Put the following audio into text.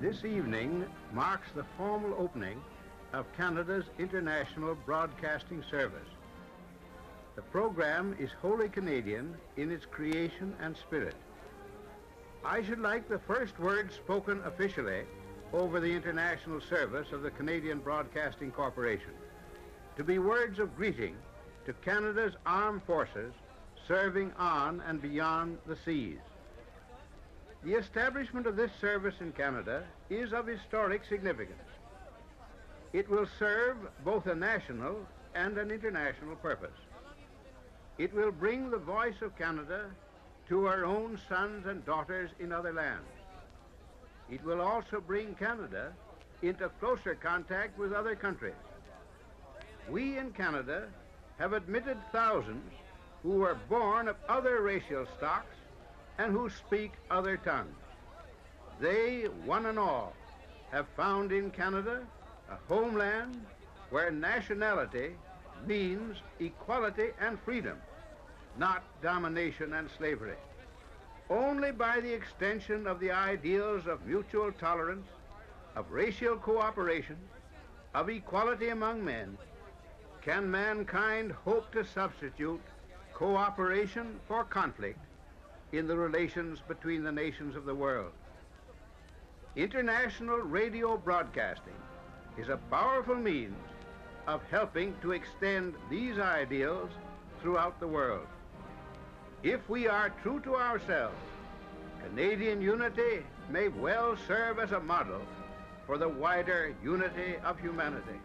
This evening marks the formal opening of Canada's International Broadcasting Service. The program is wholly Canadian in its creation and spirit. I should like the first words spoken officially over the international service of the Canadian Broadcasting Corporation to be words of greeting to Canada's armed forces serving on and beyond the seas. The establishment of this service in Canada is of historic significance. It will serve both a national and an international purpose. It will bring the voice of Canada to our own sons and daughters in other lands. It will also bring Canada into closer contact with other countries. We in Canada have admitted thousands who were born of other racial stocks and who speak other tongues. They, one and all, have found in Canada a homeland where nationality means equality and freedom, not domination and slavery. Only by the extension of the ideals of mutual tolerance, of racial cooperation, of equality among men, can mankind hope to substitute cooperation for conflict in the relations between the nations of the world. International radio broadcasting is a powerful means of helping to extend these ideals throughout the world. If we are true to ourselves, Canadian unity may well serve as a model for the wider unity of humanity.